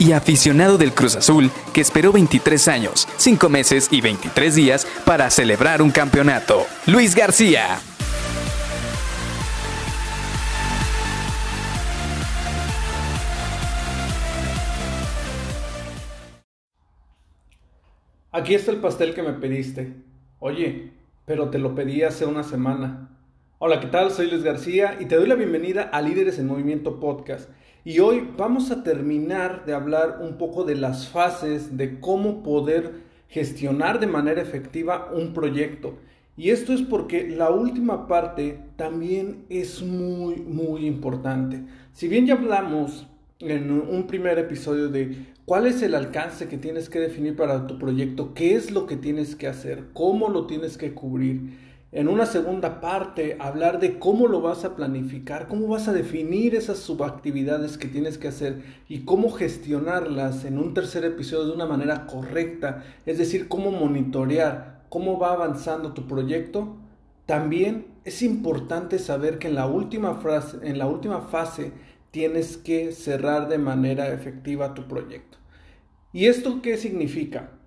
y aficionado del Cruz Azul que esperó 23 años, 5 meses y 23 días para celebrar un campeonato. Luis García. Aquí está el pastel que me pediste. Oye, pero te lo pedí hace una semana. Hola, ¿qué tal? Soy Luis García y te doy la bienvenida a Líderes en Movimiento Podcast. Y hoy vamos a terminar de hablar un poco de las fases de cómo poder gestionar de manera efectiva un proyecto. Y esto es porque la última parte también es muy, muy importante. Si bien ya hablamos en un primer episodio de cuál es el alcance que tienes que definir para tu proyecto, qué es lo que tienes que hacer, cómo lo tienes que cubrir en una segunda parte, hablar de cómo lo vas a planificar, cómo vas a definir esas subactividades que tienes que hacer y cómo gestionarlas en un tercer episodio de una manera correcta, es decir, cómo monitorear, cómo va avanzando tu proyecto. También es importante saber que en la última, frase, en la última fase tienes que cerrar de manera efectiva tu proyecto. ¿Y esto qué significa?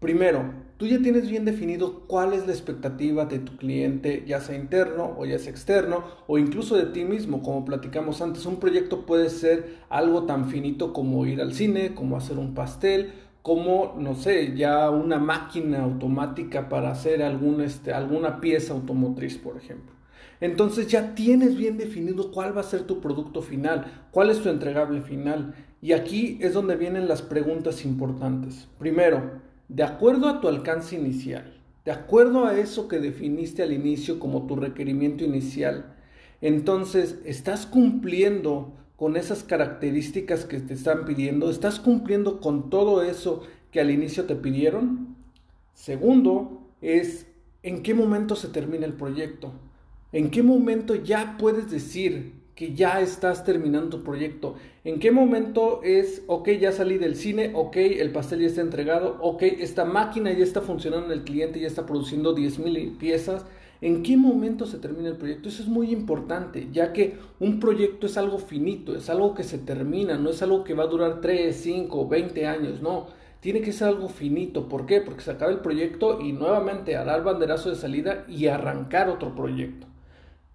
Primero, tú ya tienes bien definido cuál es la expectativa de tu cliente, ya sea interno o ya sea externo, o incluso de ti mismo, como platicamos antes. Un proyecto puede ser algo tan finito como ir al cine, como hacer un pastel, como, no sé, ya una máquina automática para hacer este, alguna pieza automotriz, por ejemplo. Entonces ya tienes bien definido cuál va a ser tu producto final, cuál es tu entregable final. Y aquí es donde vienen las preguntas importantes. Primero, de acuerdo a tu alcance inicial, de acuerdo a eso que definiste al inicio como tu requerimiento inicial, entonces estás cumpliendo con esas características que te están pidiendo, estás cumpliendo con todo eso que al inicio te pidieron. Segundo, es en qué momento se termina el proyecto, en qué momento ya puedes decir, que ya estás terminando tu proyecto. ¿En qué momento es, ok, ya salí del cine, ok, el pastel ya está entregado, ok, esta máquina ya está funcionando, el cliente ya está produciendo 10.000 piezas? ¿En qué momento se termina el proyecto? Eso es muy importante, ya que un proyecto es algo finito, es algo que se termina, no es algo que va a durar 3, 5, 20 años, no. Tiene que ser algo finito. ¿Por qué? Porque se acaba el proyecto y nuevamente a dar banderazo de salida y arrancar otro proyecto.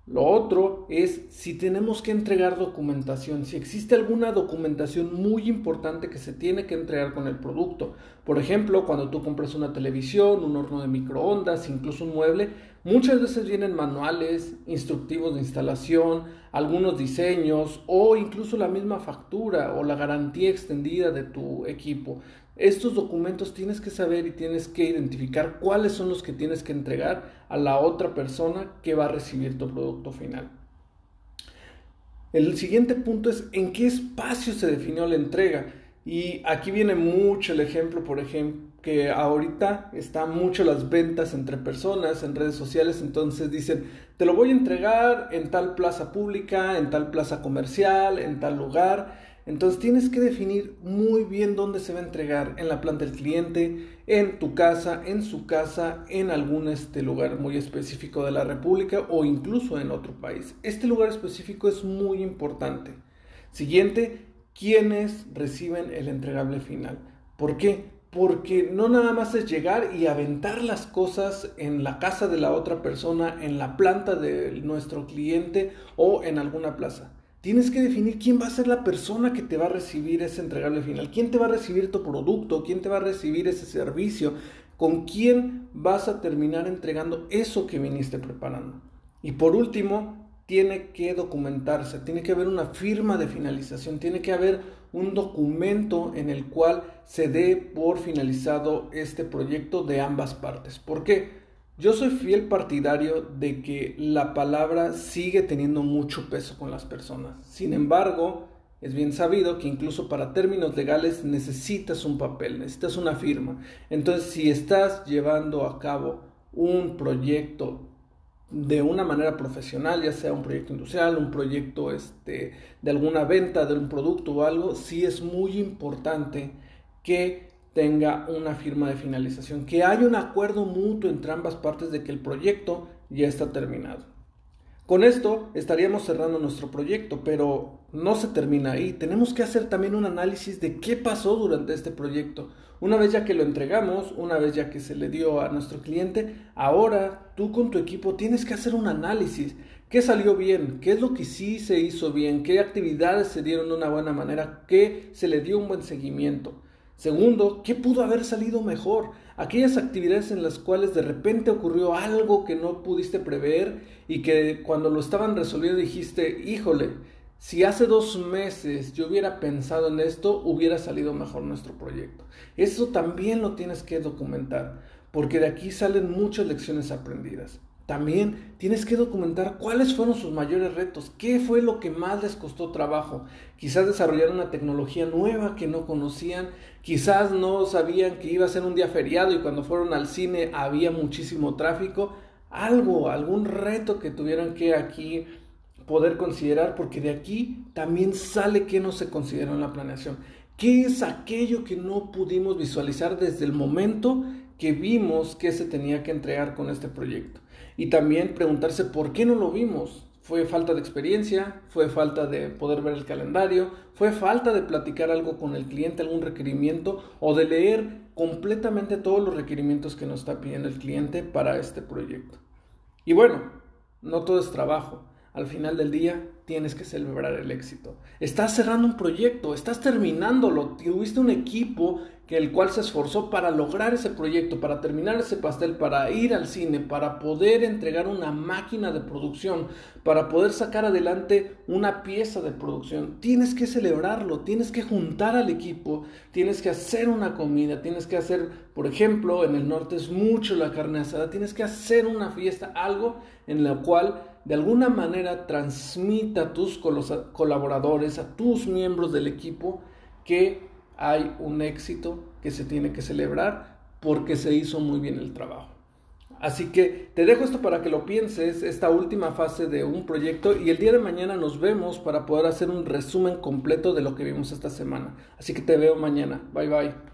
Lo otro es si tenemos que entregar documentación, si existe alguna documentación muy importante que se tiene que entregar con el producto. Por ejemplo, cuando tú compras una televisión, un horno de microondas, incluso un mueble, muchas veces vienen manuales, instructivos de instalación, algunos diseños o incluso la misma factura o la garantía extendida de tu equipo. Estos documentos tienes que saber y tienes que identificar cuáles son los que tienes que entregar a la otra persona que va a recibir tu producto final. El siguiente punto es en qué espacio se definió la entrega. Y aquí viene mucho el ejemplo, por ejemplo, que ahorita están mucho las ventas entre personas en redes sociales, entonces dicen, te lo voy a entregar en tal plaza pública, en tal plaza comercial, en tal lugar. Entonces tienes que definir muy bien dónde se va a entregar, en la planta del cliente, en tu casa, en su casa, en algún este lugar muy específico de la República o incluso en otro país. Este lugar específico es muy importante. Siguiente, ¿quiénes reciben el entregable final? ¿Por qué? Porque no nada más es llegar y aventar las cosas en la casa de la otra persona, en la planta de nuestro cliente o en alguna plaza Tienes que definir quién va a ser la persona que te va a recibir ese entregable final, quién te va a recibir tu producto, quién te va a recibir ese servicio, con quién vas a terminar entregando eso que viniste preparando. Y por último, tiene que documentarse, tiene que haber una firma de finalización, tiene que haber un documento en el cual se dé por finalizado este proyecto de ambas partes. ¿Por qué? Yo soy fiel partidario de que la palabra sigue teniendo mucho peso con las personas. Sin embargo, es bien sabido que incluso para términos legales necesitas un papel, necesitas una firma. Entonces, si estás llevando a cabo un proyecto de una manera profesional, ya sea un proyecto industrial, un proyecto este, de alguna venta de un producto o algo, sí es muy importante que tenga una firma de finalización, que haya un acuerdo mutuo entre ambas partes de que el proyecto ya está terminado. Con esto estaríamos cerrando nuestro proyecto, pero no se termina ahí. Tenemos que hacer también un análisis de qué pasó durante este proyecto. Una vez ya que lo entregamos, una vez ya que se le dio a nuestro cliente, ahora tú con tu equipo tienes que hacer un análisis. ¿Qué salió bien? ¿Qué es lo que sí se hizo bien? ¿Qué actividades se dieron de una buena manera? ¿Qué se le dio un buen seguimiento? Segundo, ¿qué pudo haber salido mejor? Aquellas actividades en las cuales de repente ocurrió algo que no pudiste prever y que cuando lo estaban resolviendo dijiste, híjole, si hace dos meses yo hubiera pensado en esto, hubiera salido mejor nuestro proyecto. Eso también lo tienes que documentar, porque de aquí salen muchas lecciones aprendidas. También tienes que documentar cuáles fueron sus mayores retos, qué fue lo que más les costó trabajo. Quizás desarrollar una tecnología nueva que no conocían, quizás no sabían que iba a ser un día feriado y cuando fueron al cine había muchísimo tráfico. Algo, algún reto que tuvieran que aquí poder considerar, porque de aquí también sale que no se consideró en la planeación. ¿Qué es aquello que no pudimos visualizar desde el momento que vimos que se tenía que entregar con este proyecto? Y también preguntarse por qué no lo vimos. ¿Fue falta de experiencia? ¿Fue falta de poder ver el calendario? ¿Fue falta de platicar algo con el cliente, algún requerimiento? ¿O de leer completamente todos los requerimientos que nos está pidiendo el cliente para este proyecto? Y bueno, no todo es trabajo. Al final del día tienes que celebrar el éxito. Estás cerrando un proyecto, estás terminándolo, tuviste un equipo que el cual se esforzó para lograr ese proyecto, para terminar ese pastel, para ir al cine, para poder entregar una máquina de producción, para poder sacar adelante una pieza de producción. Tienes que celebrarlo, tienes que juntar al equipo, tienes que hacer una comida, tienes que hacer, por ejemplo, en el norte es mucho la carne asada, tienes que hacer una fiesta, algo en la cual de alguna manera transmita a tus colaboradores, a tus miembros del equipo, que hay un éxito que se tiene que celebrar porque se hizo muy bien el trabajo. Así que te dejo esto para que lo pienses, esta última fase de un proyecto y el día de mañana nos vemos para poder hacer un resumen completo de lo que vimos esta semana. Así que te veo mañana. Bye bye.